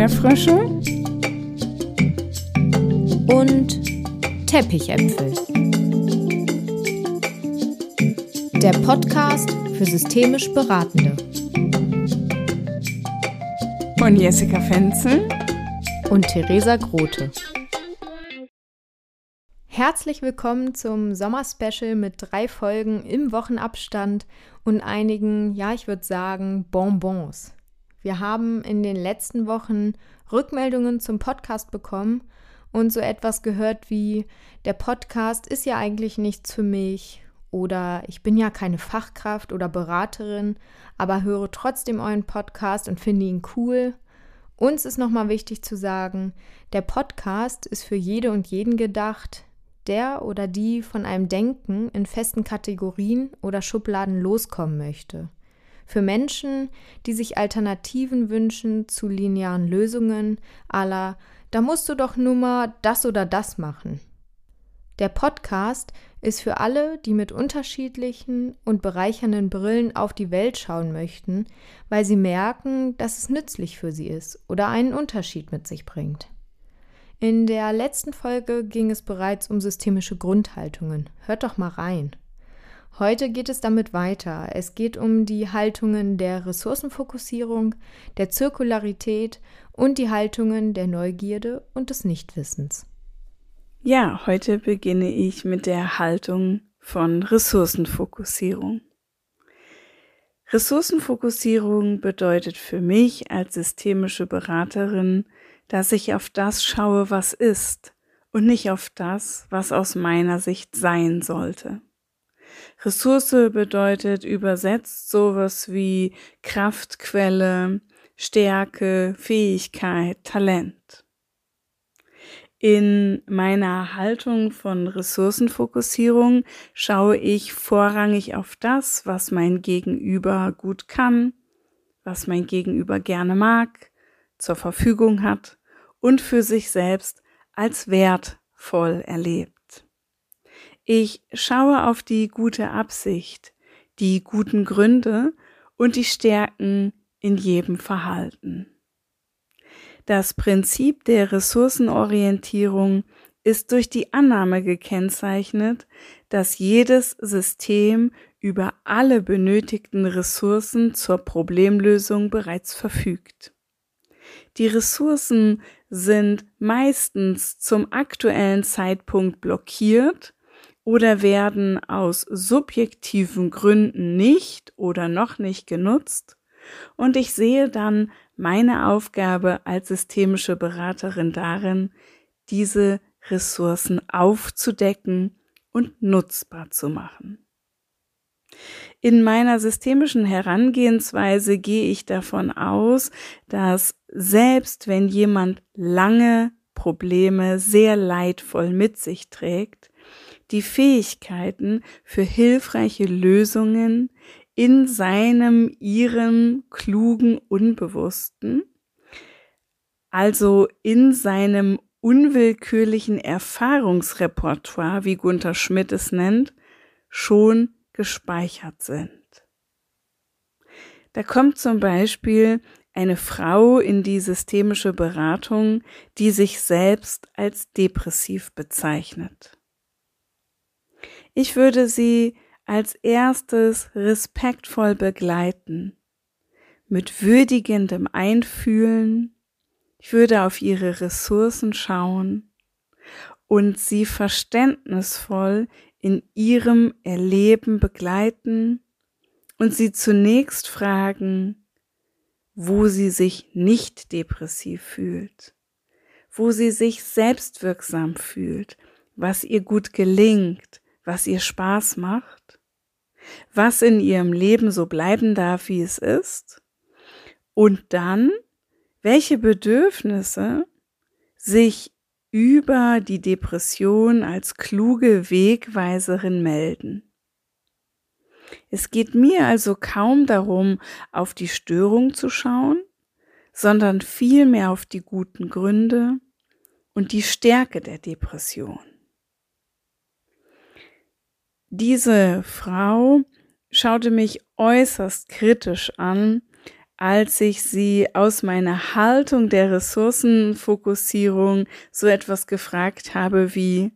Erdbeerfrösche und Teppichäpfel. Der Podcast für systemisch Beratende. Von Jessica Fenzel und Theresa Grote. Herzlich willkommen zum Sommerspecial mit drei Folgen im Wochenabstand und einigen, ja, ich würde sagen, Bonbons. Wir haben in den letzten Wochen Rückmeldungen zum Podcast bekommen und so etwas gehört wie, der Podcast ist ja eigentlich nichts für mich oder ich bin ja keine Fachkraft oder Beraterin, aber höre trotzdem euren Podcast und finde ihn cool. Uns ist nochmal wichtig zu sagen, der Podcast ist für jede und jeden gedacht, der oder die von einem Denken in festen Kategorien oder Schubladen loskommen möchte. Für Menschen, die sich Alternativen wünschen zu linearen Lösungen, aller, da musst du doch nur mal das oder das machen. Der Podcast ist für alle, die mit unterschiedlichen und bereichernden Brillen auf die Welt schauen möchten, weil sie merken, dass es nützlich für sie ist oder einen Unterschied mit sich bringt. In der letzten Folge ging es bereits um systemische Grundhaltungen. Hört doch mal rein. Heute geht es damit weiter. Es geht um die Haltungen der Ressourcenfokussierung, der Zirkularität und die Haltungen der Neugierde und des Nichtwissens. Ja, heute beginne ich mit der Haltung von Ressourcenfokussierung. Ressourcenfokussierung bedeutet für mich als systemische Beraterin, dass ich auf das schaue, was ist und nicht auf das, was aus meiner Sicht sein sollte. Ressource bedeutet übersetzt sowas wie Kraftquelle, Stärke, Fähigkeit, Talent. In meiner Haltung von Ressourcenfokussierung schaue ich vorrangig auf das, was mein Gegenüber gut kann, was mein Gegenüber gerne mag, zur Verfügung hat und für sich selbst als wertvoll erlebt. Ich schaue auf die gute Absicht, die guten Gründe und die Stärken in jedem Verhalten. Das Prinzip der Ressourcenorientierung ist durch die Annahme gekennzeichnet, dass jedes System über alle benötigten Ressourcen zur Problemlösung bereits verfügt. Die Ressourcen sind meistens zum aktuellen Zeitpunkt blockiert oder werden aus subjektiven Gründen nicht oder noch nicht genutzt. Und ich sehe dann meine Aufgabe als systemische Beraterin darin, diese Ressourcen aufzudecken und nutzbar zu machen. In meiner systemischen Herangehensweise gehe ich davon aus, dass selbst wenn jemand lange Probleme sehr leidvoll mit sich trägt, die Fähigkeiten für hilfreiche Lösungen in seinem, ihrem klugen Unbewussten, also in seinem unwillkürlichen Erfahrungsrepertoire, wie Gunther Schmidt es nennt, schon gespeichert sind. Da kommt zum Beispiel eine Frau in die systemische Beratung, die sich selbst als depressiv bezeichnet. Ich würde sie als erstes respektvoll begleiten, mit würdigendem Einfühlen. Ich würde auf ihre Ressourcen schauen und sie verständnisvoll in ihrem Erleben begleiten und sie zunächst fragen, wo sie sich nicht depressiv fühlt, wo sie sich selbstwirksam fühlt, was ihr gut gelingt, was ihr Spaß macht, was in ihrem Leben so bleiben darf, wie es ist, und dann, welche Bedürfnisse sich über die Depression als kluge Wegweiserin melden. Es geht mir also kaum darum, auf die Störung zu schauen, sondern vielmehr auf die guten Gründe und die Stärke der Depression. Diese Frau schaute mich äußerst kritisch an, als ich sie aus meiner Haltung der Ressourcenfokussierung so etwas gefragt habe wie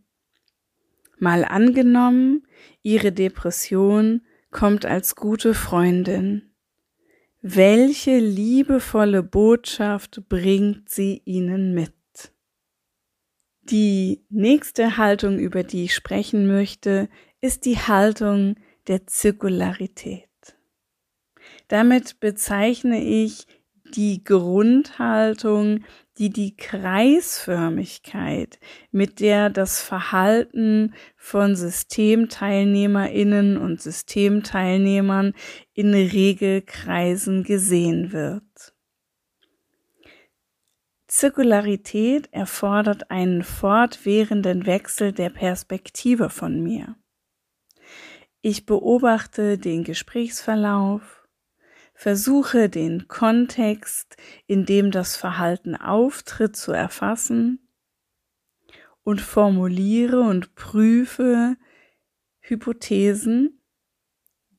mal angenommen, ihre Depression kommt als gute Freundin. Welche liebevolle Botschaft bringt sie ihnen mit? Die nächste Haltung, über die ich sprechen möchte, ist die Haltung der Zirkularität. Damit bezeichne ich die Grundhaltung, die die Kreisförmigkeit, mit der das Verhalten von Systemteilnehmerinnen und Systemteilnehmern in Regelkreisen gesehen wird. Zirkularität erfordert einen fortwährenden Wechsel der Perspektive von mir. Ich beobachte den Gesprächsverlauf, Versuche den Kontext, in dem das Verhalten auftritt, zu erfassen und formuliere und prüfe Hypothesen,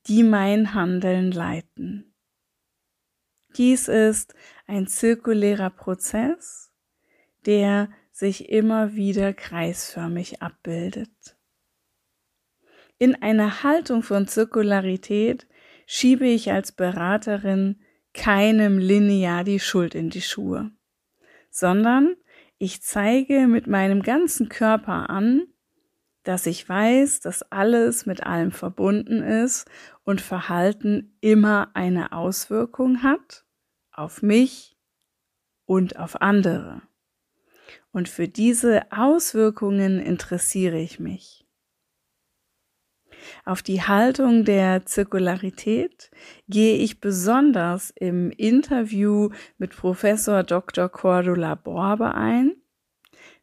die mein Handeln leiten. Dies ist ein zirkulärer Prozess, der sich immer wieder kreisförmig abbildet. In einer Haltung von Zirkularität schiebe ich als Beraterin keinem linear die Schuld in die Schuhe, sondern ich zeige mit meinem ganzen Körper an, dass ich weiß, dass alles mit allem verbunden ist und Verhalten immer eine Auswirkung hat auf mich und auf andere. Und für diese Auswirkungen interessiere ich mich. Auf die Haltung der Zirkularität gehe ich besonders im Interview mit Professor Dr. Cordula Borbe ein,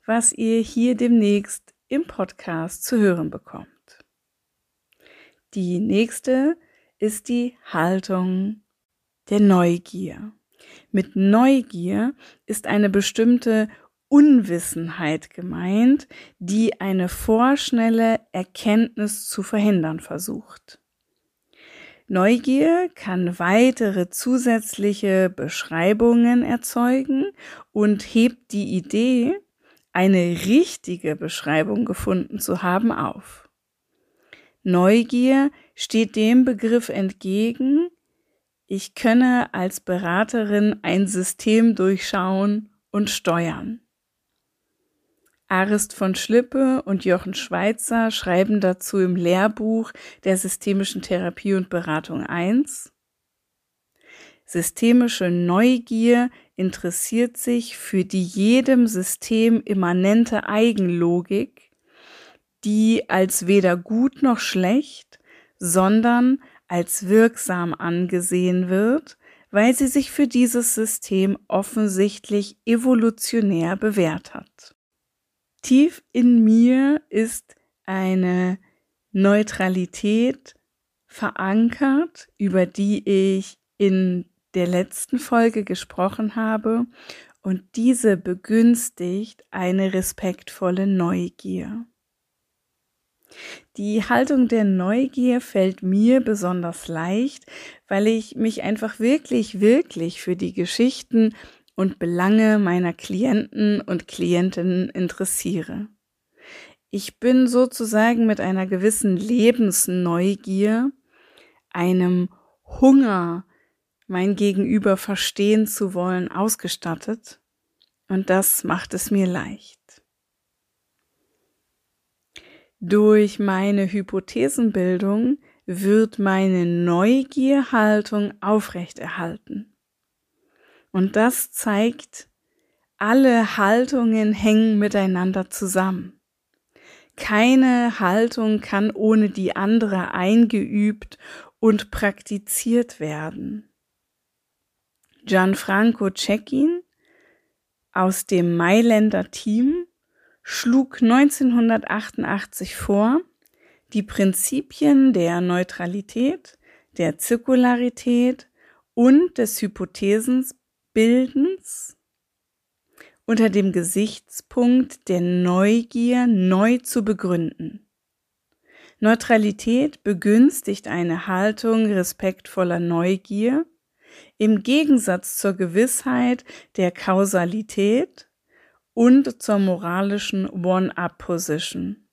was ihr hier demnächst im Podcast zu hören bekommt. Die nächste ist die Haltung der Neugier. Mit Neugier ist eine bestimmte Unwissenheit gemeint, die eine vorschnelle Erkenntnis zu verhindern versucht. Neugier kann weitere zusätzliche Beschreibungen erzeugen und hebt die Idee, eine richtige Beschreibung gefunden zu haben, auf. Neugier steht dem Begriff entgegen, ich könne als Beraterin ein System durchschauen und steuern. Arist von Schlippe und Jochen Schweitzer schreiben dazu im Lehrbuch der systemischen Therapie und Beratung 1. Systemische Neugier interessiert sich für die jedem System immanente Eigenlogik, die als weder gut noch schlecht, sondern als wirksam angesehen wird, weil sie sich für dieses System offensichtlich evolutionär bewährt hat. Tief in mir ist eine Neutralität verankert, über die ich in der letzten Folge gesprochen habe, und diese begünstigt eine respektvolle Neugier. Die Haltung der Neugier fällt mir besonders leicht, weil ich mich einfach wirklich, wirklich für die Geschichten und Belange meiner Klienten und Klientinnen interessiere. Ich bin sozusagen mit einer gewissen Lebensneugier, einem Hunger, mein Gegenüber verstehen zu wollen, ausgestattet, und das macht es mir leicht. Durch meine Hypothesenbildung wird meine Neugierhaltung aufrechterhalten. Und das zeigt, alle Haltungen hängen miteinander zusammen. Keine Haltung kann ohne die andere eingeübt und praktiziert werden. Gianfranco Cecchin aus dem Mailänder Team schlug 1988 vor, die Prinzipien der Neutralität, der Zirkularität und des Hypothesens Bildens unter dem Gesichtspunkt der Neugier neu zu begründen. Neutralität begünstigt eine Haltung respektvoller Neugier, im Gegensatz zur Gewissheit der Kausalität und zur moralischen One-Up-Position.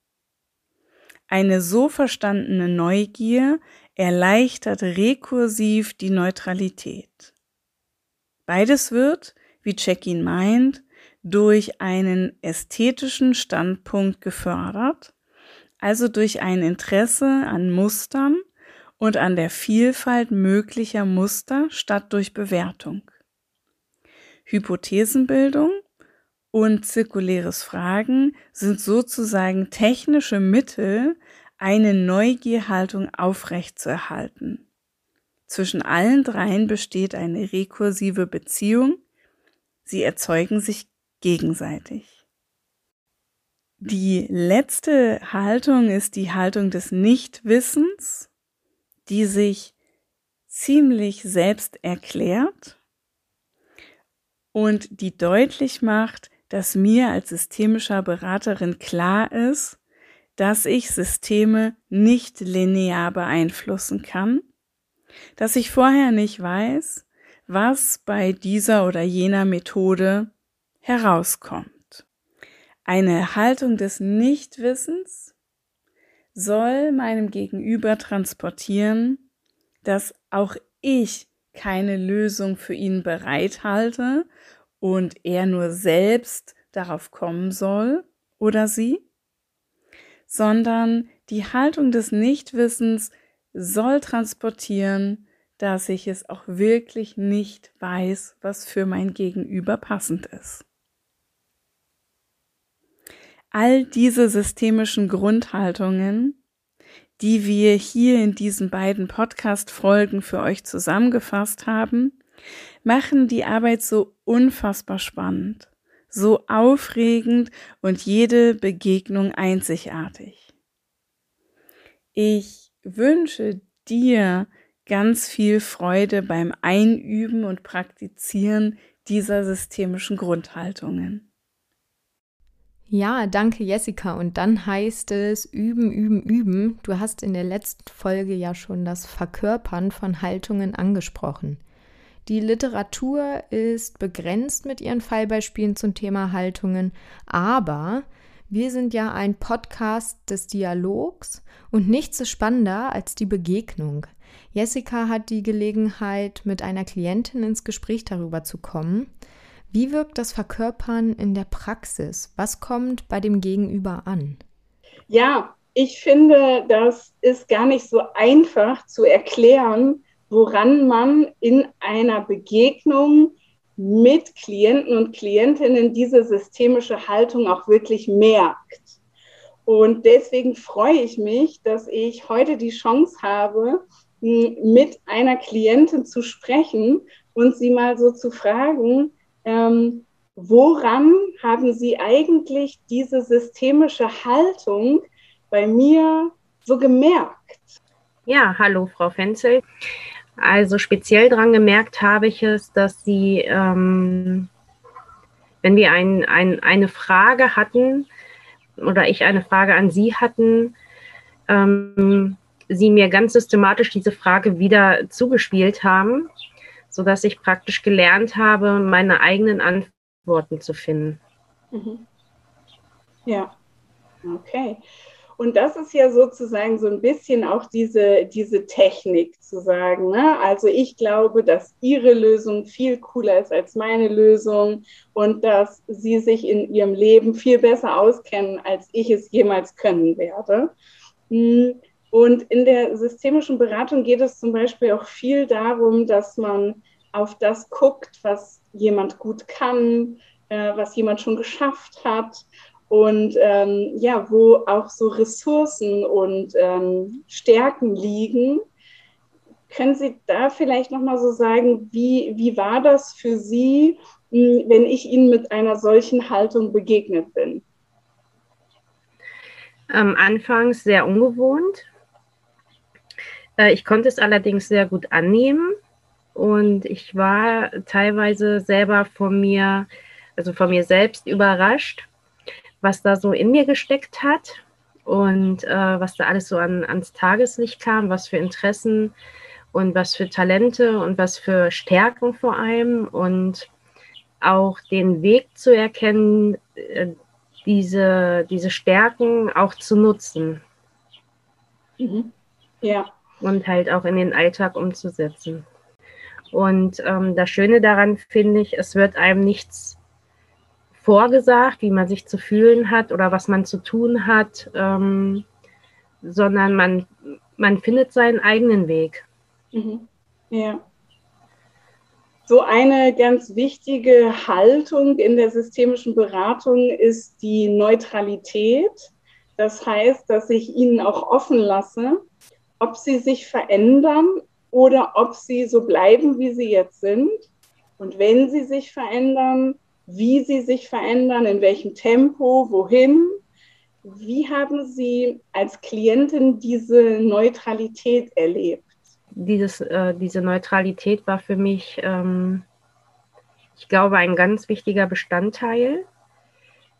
Eine so verstandene Neugier erleichtert rekursiv die Neutralität. Beides wird, wie Check-in meint, durch einen ästhetischen Standpunkt gefördert, also durch ein Interesse an Mustern und an der Vielfalt möglicher Muster statt durch Bewertung. Hypothesenbildung und zirkuläres Fragen sind sozusagen technische Mittel, eine Neugierhaltung aufrechtzuerhalten. Zwischen allen dreien besteht eine rekursive Beziehung. Sie erzeugen sich gegenseitig. Die letzte Haltung ist die Haltung des Nichtwissens, die sich ziemlich selbst erklärt und die deutlich macht, dass mir als systemischer Beraterin klar ist, dass ich Systeme nicht linear beeinflussen kann, dass ich vorher nicht weiß, was bei dieser oder jener Methode herauskommt. Eine Haltung des Nichtwissens soll meinem Gegenüber transportieren, dass auch ich keine Lösung für ihn bereithalte und er nur selbst darauf kommen soll oder sie, sondern die Haltung des Nichtwissens soll transportieren, dass ich es auch wirklich nicht weiß, was für mein Gegenüber passend ist. All diese systemischen Grundhaltungen, die wir hier in diesen beiden Podcast-Folgen für euch zusammengefasst haben, machen die Arbeit so unfassbar spannend, so aufregend und jede Begegnung einzigartig. Ich wünsche dir ganz viel Freude beim Einüben und Praktizieren dieser systemischen Grundhaltungen. Ja, danke Jessica. Und dann heißt es üben, üben, üben. Du hast in der letzten Folge ja schon das Verkörpern von Haltungen angesprochen. Die Literatur ist begrenzt mit ihren Fallbeispielen zum Thema Haltungen, aber wir sind ja ein Podcast des Dialogs und nichts ist spannender als die Begegnung. Jessica hat die Gelegenheit, mit einer Klientin ins Gespräch darüber zu kommen. Wie wirkt das Verkörpern in der Praxis? Was kommt bei dem Gegenüber an? Ja, ich finde, das ist gar nicht so einfach zu erklären, woran man in einer Begegnung mit Klienten und Klientinnen diese systemische Haltung auch wirklich merkt. Und deswegen freue ich mich, dass ich heute die Chance habe, mit einer Klientin zu sprechen und sie mal so zu fragen, ähm, woran haben Sie eigentlich diese systemische Haltung bei mir so gemerkt? Ja, hallo Frau Fenzel. Also speziell daran gemerkt habe ich es, dass sie, ähm, wenn wir ein, ein, eine Frage hatten oder ich eine Frage an sie hatten, ähm, sie mir ganz systematisch diese Frage wieder zugespielt haben, sodass ich praktisch gelernt habe, meine eigenen Antworten zu finden. Mhm. Ja, okay. Und das ist ja sozusagen so ein bisschen auch diese, diese Technik zu sagen. Ne? Also ich glaube, dass Ihre Lösung viel cooler ist als meine Lösung und dass Sie sich in Ihrem Leben viel besser auskennen, als ich es jemals können werde. Hm. Und in der systemischen Beratung geht es zum Beispiel auch viel darum, dass man auf das guckt, was jemand gut kann, äh, was jemand schon geschafft hat und ähm, ja, wo auch so Ressourcen und ähm, Stärken liegen. Können Sie da vielleicht nochmal so sagen, wie, wie war das für Sie, hm, wenn ich Ihnen mit einer solchen Haltung begegnet bin? Ähm, anfangs sehr ungewohnt. Äh, ich konnte es allerdings sehr gut annehmen und ich war teilweise selber von mir, also von mir selbst überrascht, was da so in mir gesteckt hat und äh, was da alles so an, ans Tageslicht kam, was für Interessen und was für Talente und was für Stärken vor allem und auch den Weg zu erkennen, äh, diese, diese Stärken auch zu nutzen. Mhm. Ja. Und halt auch in den Alltag umzusetzen. Und ähm, das Schöne daran finde ich, es wird einem nichts vorgesagt, wie man sich zu fühlen hat oder was man zu tun hat, ähm, sondern man, man findet seinen eigenen Weg. Mhm. Ja. So eine ganz wichtige Haltung in der systemischen Beratung ist die Neutralität. Das heißt, dass ich Ihnen auch offen lasse, ob Sie sich verändern oder ob Sie so bleiben, wie Sie jetzt sind. Und wenn Sie sich verändern, wie Sie sich verändern, in welchem Tempo, wohin. Wie haben Sie als Klientin diese Neutralität erlebt? dieses, äh, diese Neutralität war für mich, ähm, ich glaube, ein ganz wichtiger Bestandteil,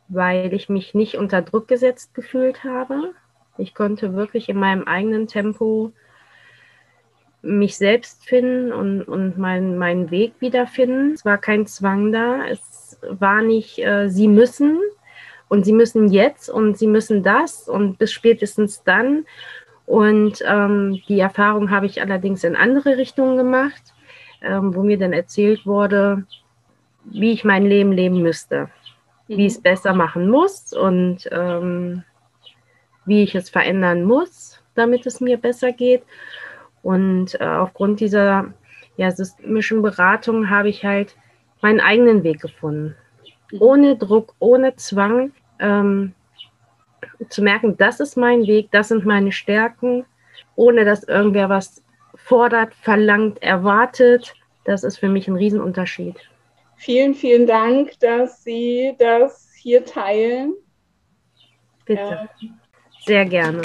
weil ich mich nicht unter Druck gesetzt gefühlt habe. Ich konnte wirklich in meinem eigenen Tempo mich selbst finden und, und mein, meinen Weg wiederfinden. Es war kein Zwang da. Es war nicht, äh, sie müssen und sie müssen jetzt und sie müssen das und bis spätestens dann. Und ähm, die Erfahrung habe ich allerdings in andere Richtungen gemacht, ähm, wo mir dann erzählt wurde, wie ich mein Leben leben müsste, mhm. wie ich es besser machen muss und ähm, wie ich es verändern muss, damit es mir besser geht. Und äh, aufgrund dieser ja, systemischen Beratung habe ich halt meinen eigenen Weg gefunden. Ohne Druck, ohne Zwang. Ähm, zu merken, das ist mein Weg, das sind meine Stärken, ohne dass irgendwer was fordert, verlangt, erwartet. Das ist für mich ein Riesenunterschied. Vielen, vielen Dank, dass Sie das hier teilen. Bitte. Äh, Sehr gerne.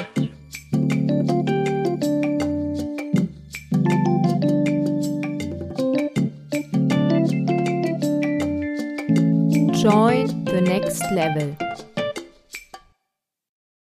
Join the next level.